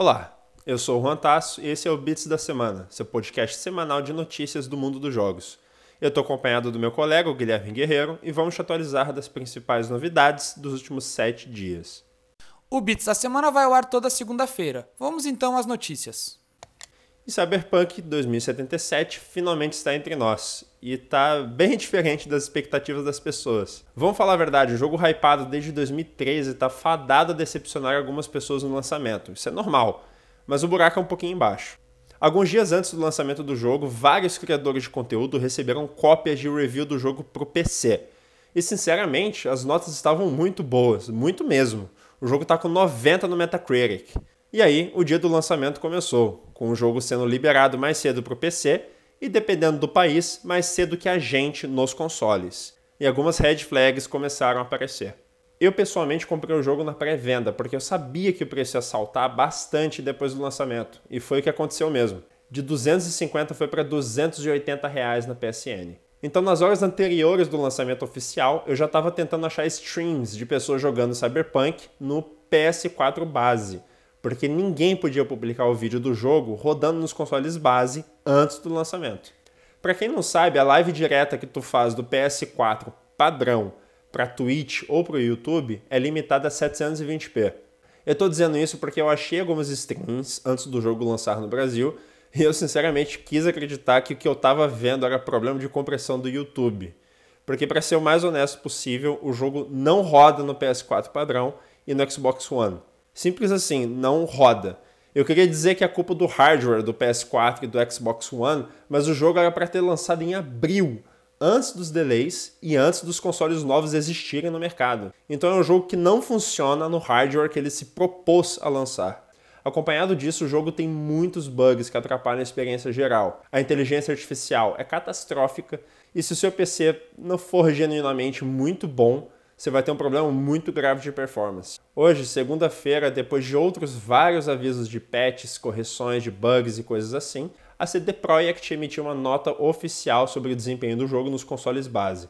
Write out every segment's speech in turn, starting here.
Olá, eu sou o Juan Tasso e esse é o Bits da Semana, seu podcast semanal de notícias do mundo dos jogos. Eu estou acompanhado do meu colega, o Guilherme Guerreiro, e vamos te atualizar das principais novidades dos últimos sete dias. O Bits da Semana vai ao ar toda segunda-feira. Vamos então às notícias. E Cyberpunk 2077 finalmente está entre nós e está bem diferente das expectativas das pessoas. Vamos falar a verdade, o jogo hypado desde 2013 está fadado a decepcionar algumas pessoas no lançamento. Isso é normal, mas o buraco é um pouquinho embaixo. Alguns dias antes do lançamento do jogo, vários criadores de conteúdo receberam cópias de review do jogo para o PC. E sinceramente, as notas estavam muito boas, muito mesmo. O jogo está com 90 no Metacritic. E aí, o dia do lançamento começou, com o jogo sendo liberado mais cedo para o PC e, dependendo do país, mais cedo que a gente nos consoles. E algumas red flags começaram a aparecer. Eu pessoalmente comprei o jogo na pré-venda, porque eu sabia que o preço ia saltar bastante depois do lançamento, e foi o que aconteceu mesmo. De 250 foi para 280 reais na PSN. Então, nas horas anteriores do lançamento oficial, eu já estava tentando achar streams de pessoas jogando Cyberpunk no PS4 base porque ninguém podia publicar o vídeo do jogo rodando nos consoles base antes do lançamento. Para quem não sabe, a live direta que tu faz do PS4 padrão para Twitch ou para o YouTube é limitada a 720p. Eu estou dizendo isso porque eu achei algumas streams antes do jogo lançar no Brasil e eu sinceramente quis acreditar que o que eu estava vendo era problema de compressão do YouTube. Porque, para ser o mais honesto possível, o jogo não roda no PS4 padrão e no Xbox One. Simples assim, não roda. Eu queria dizer que é culpa do hardware do PS4 e do Xbox One, mas o jogo era para ter lançado em abril, antes dos delays e antes dos consoles novos existirem no mercado. Então é um jogo que não funciona no hardware que ele se propôs a lançar. Acompanhado disso, o jogo tem muitos bugs que atrapalham a experiência geral. A inteligência artificial é catastrófica e se o seu PC não for genuinamente muito bom, você vai ter um problema muito grave de performance. Hoje, segunda-feira, depois de outros vários avisos de patches, correções de bugs e coisas assim, a CD Projekt emitiu uma nota oficial sobre o desempenho do jogo nos consoles base.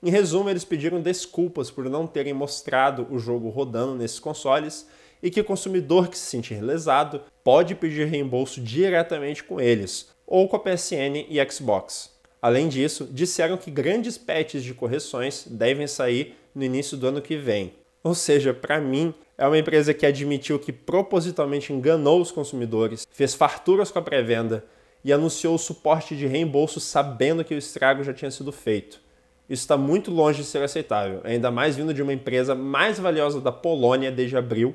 Em resumo, eles pediram desculpas por não terem mostrado o jogo rodando nesses consoles e que o consumidor que se sentir lesado pode pedir reembolso diretamente com eles, ou com a PSN e Xbox. Além disso, disseram que grandes patches de correções devem sair no início do ano que vem. Ou seja, para mim, é uma empresa que admitiu que propositalmente enganou os consumidores, fez farturas com a pré-venda e anunciou o suporte de reembolso sabendo que o estrago já tinha sido feito. Isso está muito longe de ser aceitável, ainda mais vindo de uma empresa mais valiosa da Polônia desde abril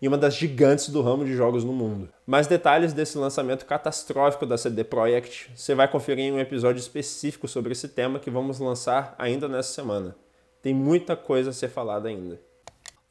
e uma das gigantes do ramo de jogos no mundo. Mais detalhes desse lançamento catastrófico da CD Projekt você vai conferir em um episódio específico sobre esse tema que vamos lançar ainda nessa semana. Tem muita coisa a ser falada ainda.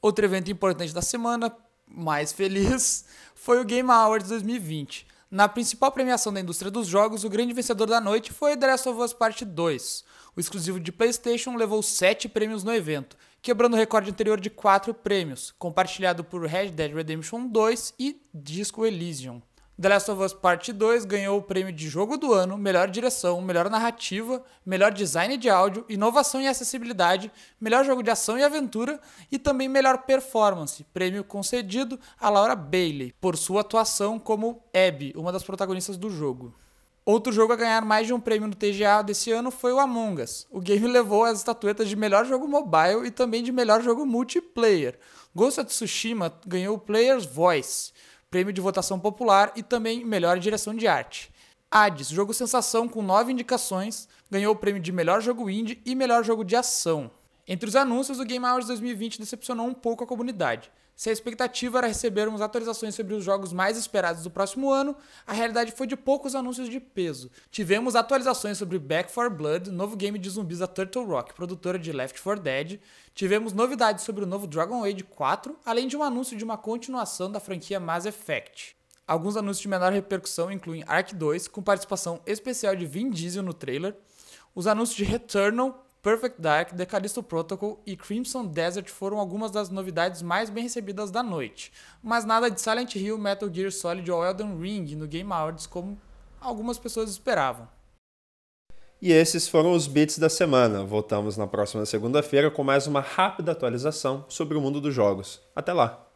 Outro evento importante da semana, mais feliz, foi o Game Awards 2020. Na principal premiação da indústria dos jogos, o grande vencedor da noite foi The Last of Us Part 2. O exclusivo de PlayStation levou 7 prêmios no evento, quebrando o recorde anterior de 4 prêmios, compartilhado por Red Dead Redemption 2 e Disco Elysium. The Last of Us Part 2 ganhou o prêmio de Jogo do Ano, Melhor Direção, Melhor Narrativa, Melhor Design de Áudio, Inovação e Acessibilidade, Melhor Jogo de Ação e Aventura e também Melhor Performance, prêmio concedido a Laura Bailey, por sua atuação como Abby, uma das protagonistas do jogo. Outro jogo a ganhar mais de um prêmio no TGA desse ano foi o Among Us. O game levou as estatuetas de melhor jogo mobile e também de melhor jogo multiplayer. Ghost of Tsushima ganhou o Player's Voice prêmio de votação popular e também melhor direção de arte. Hades, jogo sensação com nove indicações, ganhou o prêmio de melhor jogo indie e melhor jogo de ação. Entre os anúncios, o Game Awards 2020 decepcionou um pouco a comunidade. Se a expectativa era recebermos atualizações sobre os jogos mais esperados do próximo ano, a realidade foi de poucos anúncios de peso. Tivemos atualizações sobre Back 4 Blood, novo game de zumbis da Turtle Rock, produtora de Left 4 Dead. Tivemos novidades sobre o novo Dragon Age 4, além de um anúncio de uma continuação da franquia Mass Effect. Alguns anúncios de menor repercussão incluem Ark 2, com participação especial de Vin Diesel no trailer, os anúncios de Returnal, Perfect Dark, The Callisto Protocol e Crimson Desert foram algumas das novidades mais bem recebidas da noite, mas nada de Silent Hill, Metal Gear Solid ou Elden Ring no Game Awards como algumas pessoas esperavam. E esses foram os bits da semana. Voltamos na próxima segunda-feira com mais uma rápida atualização sobre o mundo dos jogos. Até lá!